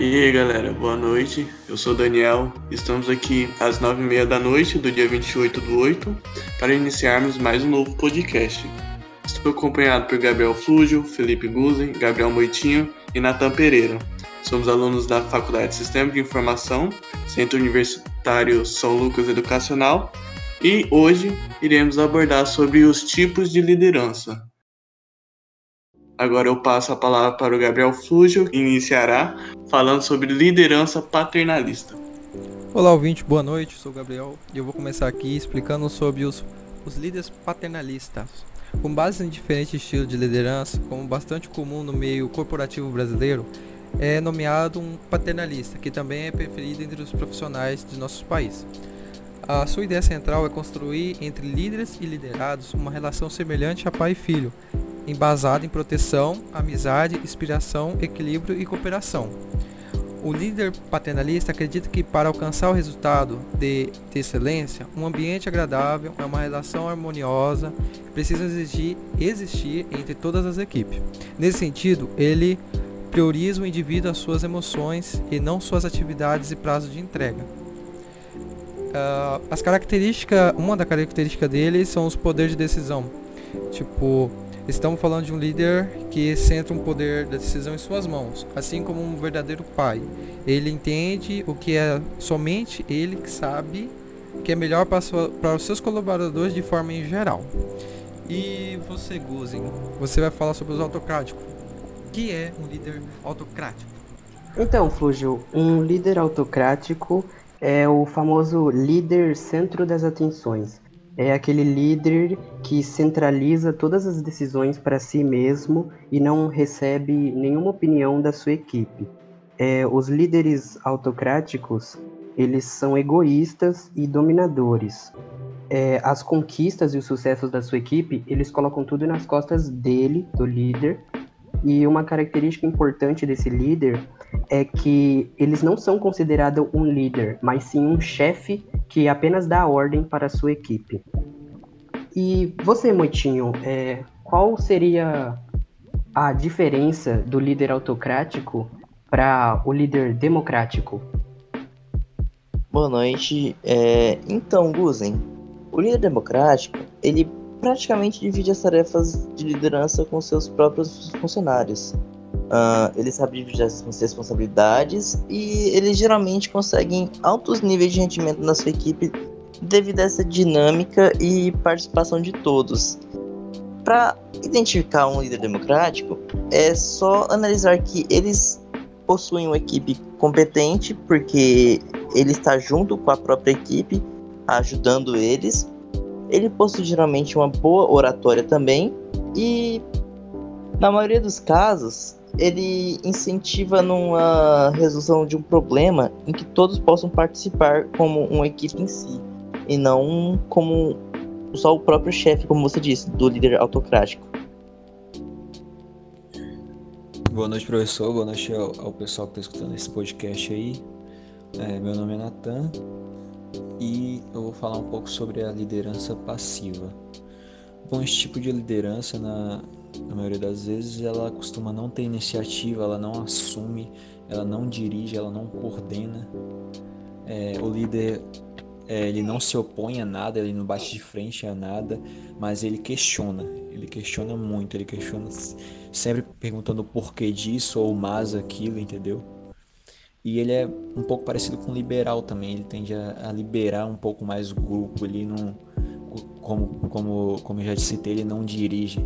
E aí galera, boa noite. Eu sou Daniel. Estamos aqui às nove e meia da noite do dia 28 do 8 para iniciarmos mais um novo podcast. Estou acompanhado por Gabriel Flúgio, Felipe Guzen, Gabriel Moitinho e Natan Pereira. Somos alunos da Faculdade de Sistema de Informação, Centro Universitário São Lucas Educacional, e hoje iremos abordar sobre os tipos de liderança. Agora eu passo a palavra para o Gabriel Flúgio, que iniciará falando sobre liderança paternalista. Olá, ouvinte, boa noite. Sou o Gabriel e eu vou começar aqui explicando sobre os, os líderes paternalistas. Com base em diferentes estilos de liderança, como bastante comum no meio corporativo brasileiro, é nomeado um paternalista, que também é preferido entre os profissionais de nossos países. A sua ideia central é construir entre líderes e liderados uma relação semelhante a pai e filho, embasado em proteção, amizade, inspiração, equilíbrio e cooperação. O líder paternalista acredita que para alcançar o resultado de, de, excelência, um ambiente agradável é uma relação harmoniosa precisa exigir, existir entre todas as equipes. Nesse sentido, ele prioriza o indivíduo às suas emoções e não suas atividades e prazos de entrega. Uh, as características, uma das características dele são os poderes de decisão. Tipo, Estamos falando de um líder que centra um poder da decisão em suas mãos, assim como um verdadeiro pai. Ele entende o que é somente ele que sabe que é melhor para, sua, para os seus colaboradores de forma em geral. E você, Guzen, você vai falar sobre os autocráticos. O que é um líder autocrático? Então, Flúgio, um líder autocrático é o famoso líder centro das atenções é aquele líder que centraliza todas as decisões para si mesmo e não recebe nenhuma opinião da sua equipe. É, os líderes autocráticos eles são egoístas e dominadores. É, as conquistas e os sucessos da sua equipe eles colocam tudo nas costas dele, do líder. E uma característica importante desse líder é que eles não são considerados um líder, mas sim um chefe que apenas dá ordem para sua equipe. E você, Moitinho, é, qual seria a diferença do líder autocrático para o líder democrático? Boa noite. É, então, Guzen, o líder democrático, ele praticamente divide as tarefas de liderança com seus próprios funcionários. Uh, ele sabe dividir as responsabilidades e eles geralmente conseguem altos níveis de rendimento na sua equipe devido a essa dinâmica e participação de todos. Para identificar um líder democrático, é só analisar que eles possuem uma equipe competente, porque ele está junto com a própria equipe, ajudando eles. Ele possui geralmente uma boa oratória também, e na maioria dos casos, ele incentiva numa resolução de um problema em que todos possam participar como uma equipe em si, e não como só o próprio chefe, como você disse, do líder autocrático. Boa noite, professor. Boa noite ao, ao pessoal que está escutando esse podcast aí. É, meu nome é Natan e eu vou falar um pouco sobre a liderança passiva. Bom, esse tipo de liderança, na, na maioria das vezes, ela costuma não ter iniciativa, ela não assume, ela não dirige, ela não coordena. É, o líder é, ele não se opõe a nada, ele não bate de frente a nada, mas ele questiona. Ele questiona muito, ele questiona sempre perguntando o porquê disso ou mais aquilo, entendeu? E ele é um pouco parecido com liberal também, ele tende a, a liberar um pouco mais o grupo, ele não como, como, como eu já citei, ele não dirige.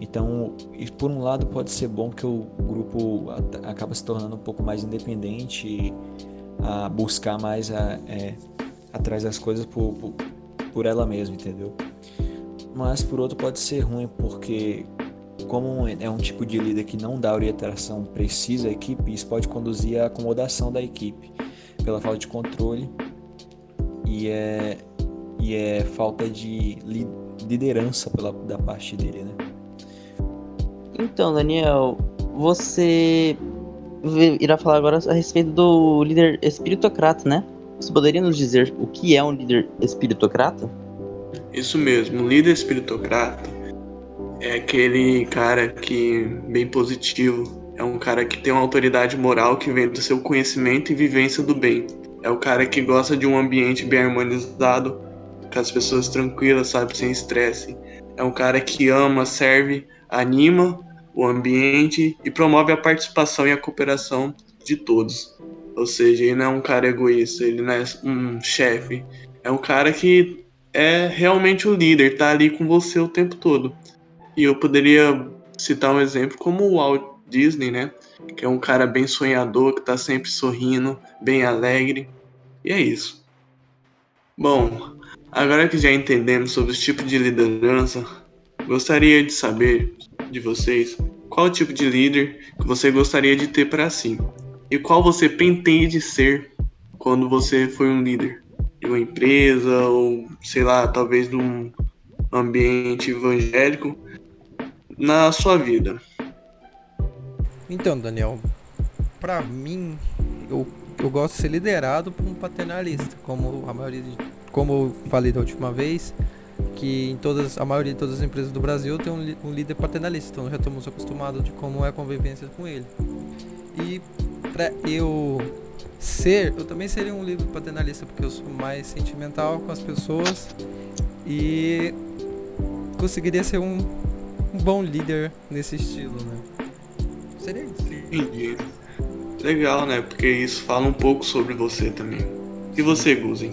Então, por um lado, pode ser bom que o grupo acaba se tornando um pouco mais independente, a buscar mais a, é, atrás das coisas por, por, por ela mesma, entendeu? Mas por outro pode ser ruim, porque como é um tipo de líder que não dá orientação precisa à equipe, isso pode conduzir à acomodação da equipe pela falta de controle e é e é falta de liderança pela, da parte dele, né? Então, Daniel, você irá falar agora a respeito do líder espiritocrata, né? Você poderia nos dizer o que é um líder espiritocrata? Isso mesmo, um líder espiritocrata é aquele cara que bem positivo, É um cara que tem uma autoridade moral que vem do seu conhecimento e vivência do bem. É o cara que gosta de um ambiente bem harmonizado, com as pessoas tranquilas, sabe, sem estresse. É um cara que ama, serve, anima o ambiente e promove a participação e a cooperação de todos. Ou seja, ele não é um cara egoísta, ele não é um chefe. É um cara que é realmente o líder, tá ali com você o tempo todo. E eu poderia citar um exemplo como o Walt Disney, né? Que é um cara bem sonhador, que tá sempre sorrindo, bem alegre. E é isso. Bom, agora que já entendemos sobre os tipos de liderança, gostaria de saber de vocês qual tipo de líder que você gostaria de ter para si e qual você pretende ser quando você for um líder de uma empresa ou sei lá, talvez de um ambiente evangélico na sua vida. Então, Daniel, para mim, eu, eu gosto de ser liderado por um paternalista, como a maioria de, como eu falei da última vez, que em todas a maioria de todas as empresas do Brasil tem um, um líder paternalista, então já estamos acostumados de como é a convivência com ele. E para eu ser, eu também seria um líder paternalista porque eu sou mais sentimental com as pessoas e conseguiria ser um, um bom líder nesse estilo, né? Seria isso. Legal, né? Porque isso fala um pouco sobre você também. E você, Guzen?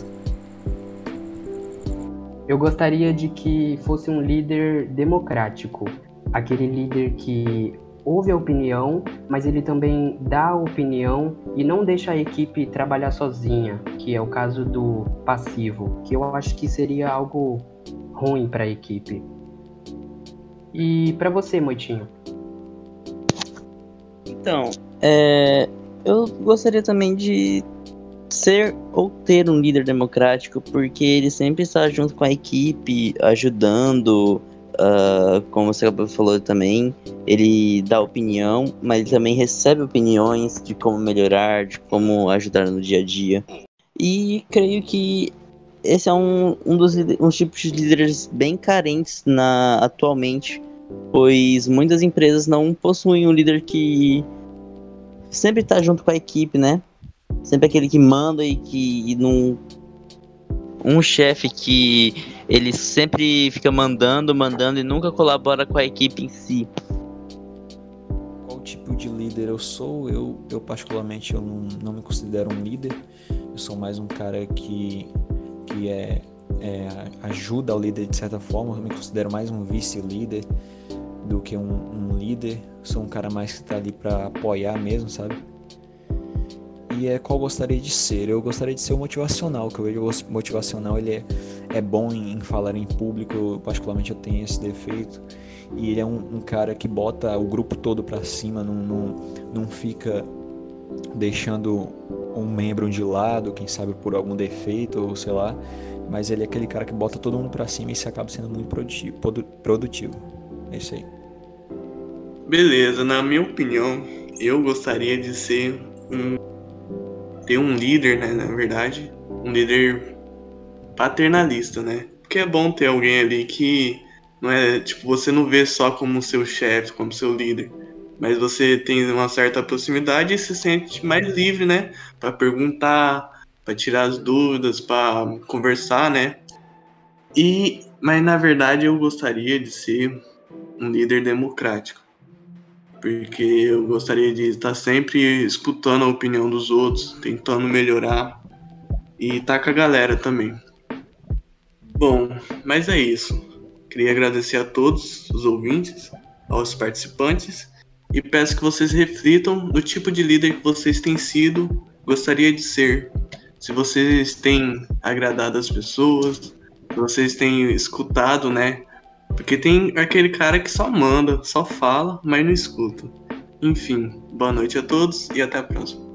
Eu gostaria de que fosse um líder democrático, aquele líder que ouve a opinião, mas ele também dá a opinião e não deixa a equipe trabalhar sozinha, que é o caso do passivo, que eu acho que seria algo ruim para a equipe. E para você, Moitinho? Então, é, eu gostaria também de ser ou ter um líder democrático, porque ele sempre está junto com a equipe, ajudando, uh, como você falou também, ele dá opinião, mas ele também recebe opiniões de como melhorar, de como ajudar no dia a dia. E creio que esse é um, um dos um tipos de líderes bem carentes na, atualmente, pois muitas empresas não possuem um líder que sempre está junto com a equipe, né? Sempre aquele que manda e que não. Um chefe que ele sempre fica mandando, mandando e nunca colabora com a equipe em si. Qual tipo de líder eu sou? Eu, eu particularmente, eu não, não me considero um líder. Eu sou mais um cara que, que é, é ajuda o líder de certa forma. Eu me considero mais um vice-líder do que um, um líder. sou um cara mais que está ali para apoiar mesmo, sabe? E é qual gostaria de ser. Eu gostaria de ser o motivacional, que eu vejo o motivacional ele é, é bom em, em falar em público, eu, particularmente eu tenho esse defeito. E ele é um, um cara que bota o grupo todo para cima, não, não, não fica deixando um membro de lado, quem sabe por algum defeito ou sei lá, mas ele é aquele cara que bota todo mundo para cima e isso acaba sendo muito produtivo, produtivo. É isso aí. Beleza, na minha opinião, eu gostaria de ser um ter um líder, né, na verdade, um líder paternalista, né? Porque é bom ter alguém ali que não é, tipo, você não vê só como seu chefe, como seu líder, mas você tem uma certa proximidade e se sente mais livre, né, para perguntar, para tirar as dúvidas, para conversar, né? E mas na verdade eu gostaria de ser um líder democrático porque eu gostaria de estar sempre escutando a opinião dos outros, tentando melhorar e estar tá com a galera também. Bom, mas é isso. Queria agradecer a todos os ouvintes, aos participantes e peço que vocês reflitam no tipo de líder que vocês têm sido, gostaria de ser. Se vocês têm agradado as pessoas, se vocês têm escutado, né, porque tem aquele cara que só manda, só fala, mas não escuta. Enfim, boa noite a todos e até a próxima.